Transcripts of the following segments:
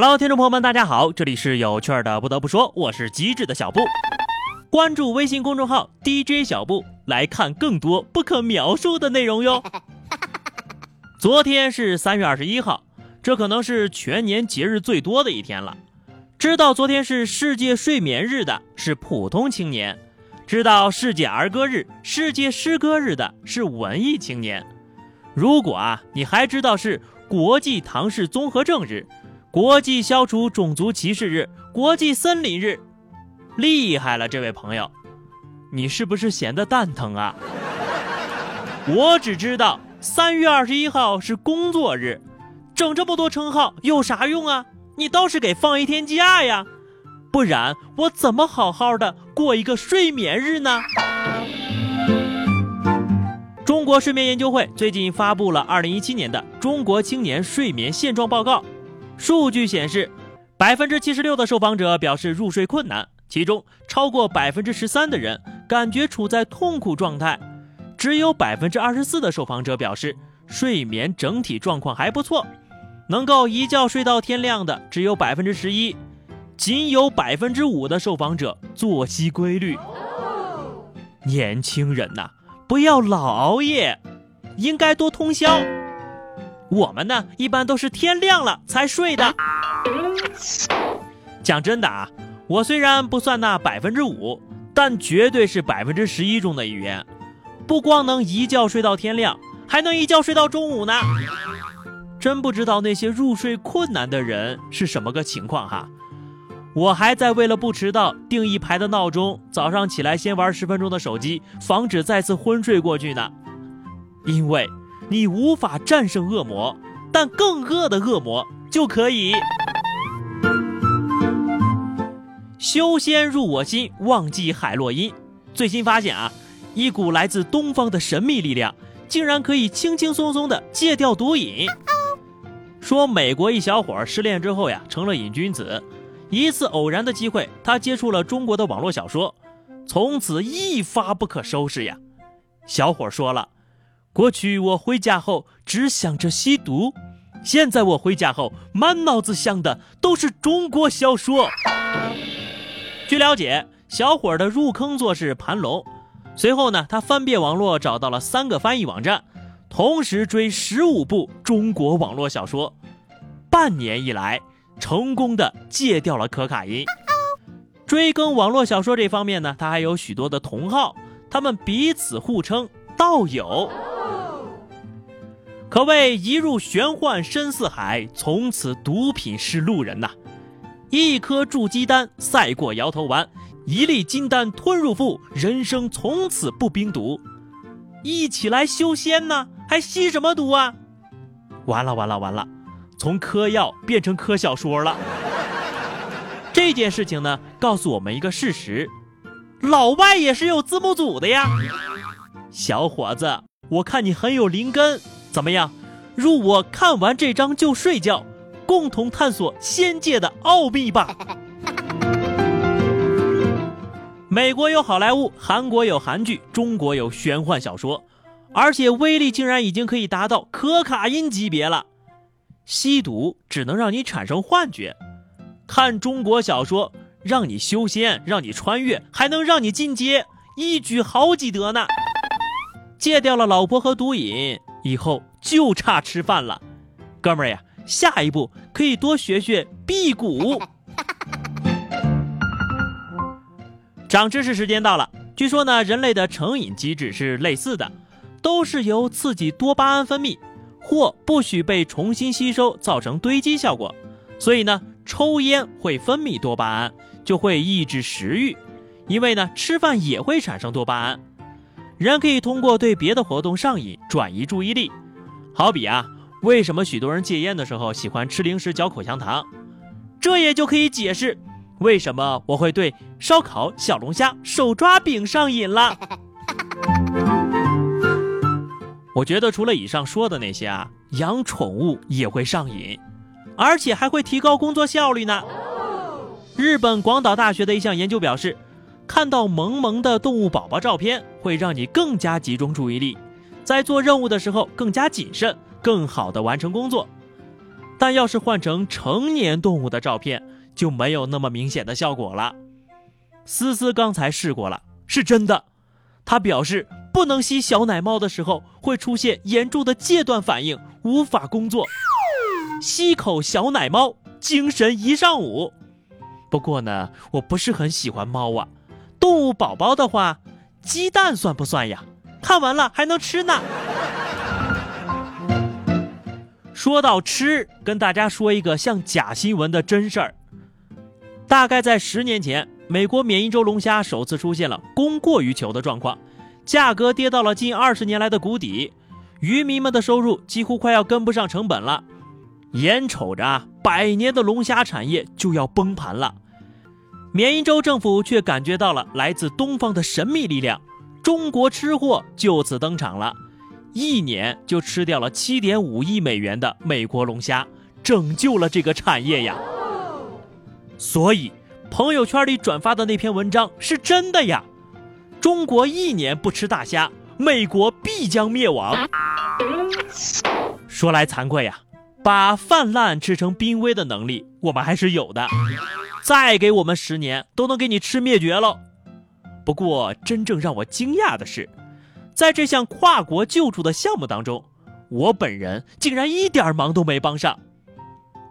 Hello，听众朋友们，大家好，这里是有趣的。不得不说，我是机智的小布。关注微信公众号 DJ 小布，来看更多不可描述的内容哟。昨天是三月二十一号，这可能是全年节日最多的一天了。知道昨天是世界睡眠日的是普通青年，知道世界儿歌日、世界诗歌日的是文艺青年。如果啊，你还知道是国际唐氏综合症日。国际消除种族歧视日，国际森林日，厉害了，这位朋友，你是不是闲得蛋疼啊？我只知道三月二十一号是工作日，整这么多称号有啥用啊？你倒是给放一天假呀，不然我怎么好好的过一个睡眠日呢？中国睡眠研究会最近发布了二零一七年的中国青年睡眠现状报告。数据显示，百分之七十六的受访者表示入睡困难，其中超过百分之十三的人感觉处在痛苦状态，只有百分之二十四的受访者表示睡眠整体状况还不错，能够一觉睡到天亮的只有百分之十一，仅有百分之五的受访者作息规律。年轻人呐，不要老熬夜，应该多通宵。我们呢，一般都是天亮了才睡的。讲真的啊，我虽然不算那百分之五，但绝对是百分之十一中的一员。不光能一觉睡到天亮，还能一觉睡到中午呢。真不知道那些入睡困难的人是什么个情况哈。我还在为了不迟到定一排的闹钟，早上起来先玩十分钟的手机，防止再次昏睡过去呢。因为。你无法战胜恶魔，但更恶的恶魔就可以。修仙入我心，忘记海洛因。最新发现啊，一股来自东方的神秘力量，竟然可以轻轻松松的戒掉毒瘾。说美国一小伙失恋之后呀，成了瘾君子。一次偶然的机会，他接触了中国的网络小说，从此一发不可收拾呀。小伙说了。过去我回家后只想着吸毒，现在我回家后满脑子想的都是中国小说。据了解，小伙的入坑作是盘龙，随后呢，他翻遍网络找到了三个翻译网站，同时追十五部中国网络小说，半年以来成功的戒掉了可卡因。追更网络小说这方面呢，他还有许多的同好，他们彼此互称道友。可谓一入玄幻深似海，从此毒品是路人呐。一颗筑基丹赛过摇头丸，一粒金丹吞入腹，人生从此不冰毒。一起来修仙呢，还吸什么毒啊？完了完了完了，从嗑药变成嗑小说了。这件事情呢，告诉我们一个事实：老外也是有字幕组的呀。小伙子，我看你很有灵根。怎么样？入我看完这章就睡觉，共同探索仙界的奥秘吧。美国有好莱坞，韩国有韩剧，中国有玄幻小说，而且威力竟然已经可以达到可卡因级别了。吸毒只能让你产生幻觉，看中国小说让你修仙，让你穿越，还能让你进阶，一举好几得呢。戒掉了老婆和毒瘾。以后就差吃饭了，哥们儿呀，下一步可以多学学辟谷。长知识时间到了，据说呢，人类的成瘾机制是类似的，都是由刺激多巴胺分泌或不许被重新吸收造成堆积效果。所以呢，抽烟会分泌多巴胺，就会抑制食欲，因为呢，吃饭也会产生多巴胺。人可以通过对别的活动上瘾转移注意力，好比啊，为什么许多人戒烟的时候喜欢吃零食、嚼口香糖？这也就可以解释为什么我会对烧烤、小龙虾、手抓饼上瘾了。我觉得除了以上说的那些啊，养宠物也会上瘾，而且还会提高工作效率呢。日本广岛大学的一项研究表示。看到萌萌的动物宝宝照片，会让你更加集中注意力，在做任务的时候更加谨慎，更好的完成工作。但要是换成成年动物的照片，就没有那么明显的效果了。思思刚才试过了，是真的。他表示，不能吸小奶猫的时候会出现严重的戒断反应，无法工作。吸口小奶猫，精神一上午。不过呢，我不是很喜欢猫啊。动物宝宝的话，鸡蛋算不算呀？看完了还能吃呢。说到吃，跟大家说一个像假新闻的真事儿。大概在十年前，美国缅因州龙虾首次出现了供过于求的状况，价格跌到了近二十年来的谷底，渔民们的收入几乎快要跟不上成本了。眼瞅着百年的龙虾产业就要崩盘了，缅因州政府却感觉到了来自东方的神秘力量，中国吃货就此登场了。一年就吃掉了七点五亿美元的美国龙虾，拯救了这个产业呀！所以朋友圈里转发的那篇文章是真的呀！中国一年不吃大虾，美国必将灭亡。说来惭愧呀，把泛滥吃成濒危的能力我们还是有的，再给我们十年都能给你吃灭绝喽。不过真正让我惊讶的是。在这项跨国救助的项目当中，我本人竟然一点忙都没帮上。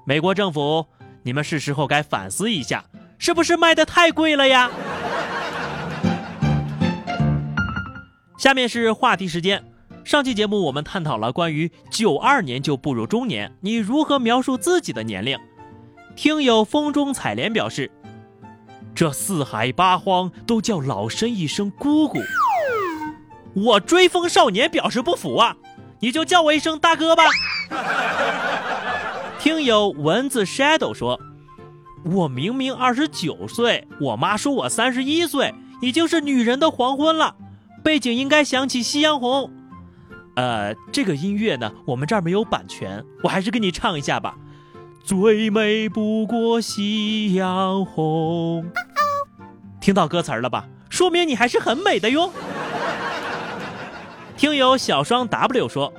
美国政府，你们是时候该反思一下，是不是卖的太贵了呀？下面是话题时间。上期节目我们探讨了关于九二年就步入中年，你如何描述自己的年龄？听友风中采莲表示，这四海八荒都叫老身一声姑姑。我追风少年表示不服啊！你就叫我一声大哥吧。听友蚊子 shadow 说，我明明二十九岁，我妈说我三十一岁，已经是女人的黄昏了。背景应该响起夕阳红。呃，这个音乐呢，我们这儿没有版权，我还是给你唱一下吧。最美不过夕阳红。听到歌词了吧？说明你还是很美的哟。听友小双 W 说：“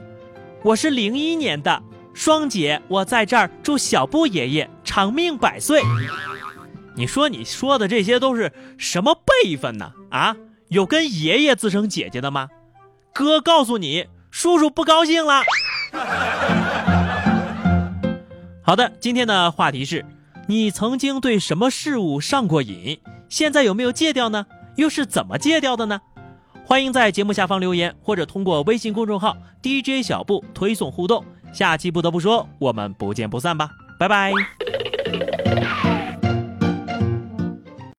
我是零一年的双姐，我在这儿祝小布爷爷长命百岁。”你说你说的这些都是什么辈分呢？啊，有跟爷爷自称姐姐的吗？哥告诉你，叔叔不高兴了。好的，今天的话题是：你曾经对什么事物上过瘾？现在有没有戒掉呢？又是怎么戒掉的呢？欢迎在节目下方留言，或者通过微信公众号 DJ 小布推送互动。下期不得不说，我们不见不散吧，拜拜。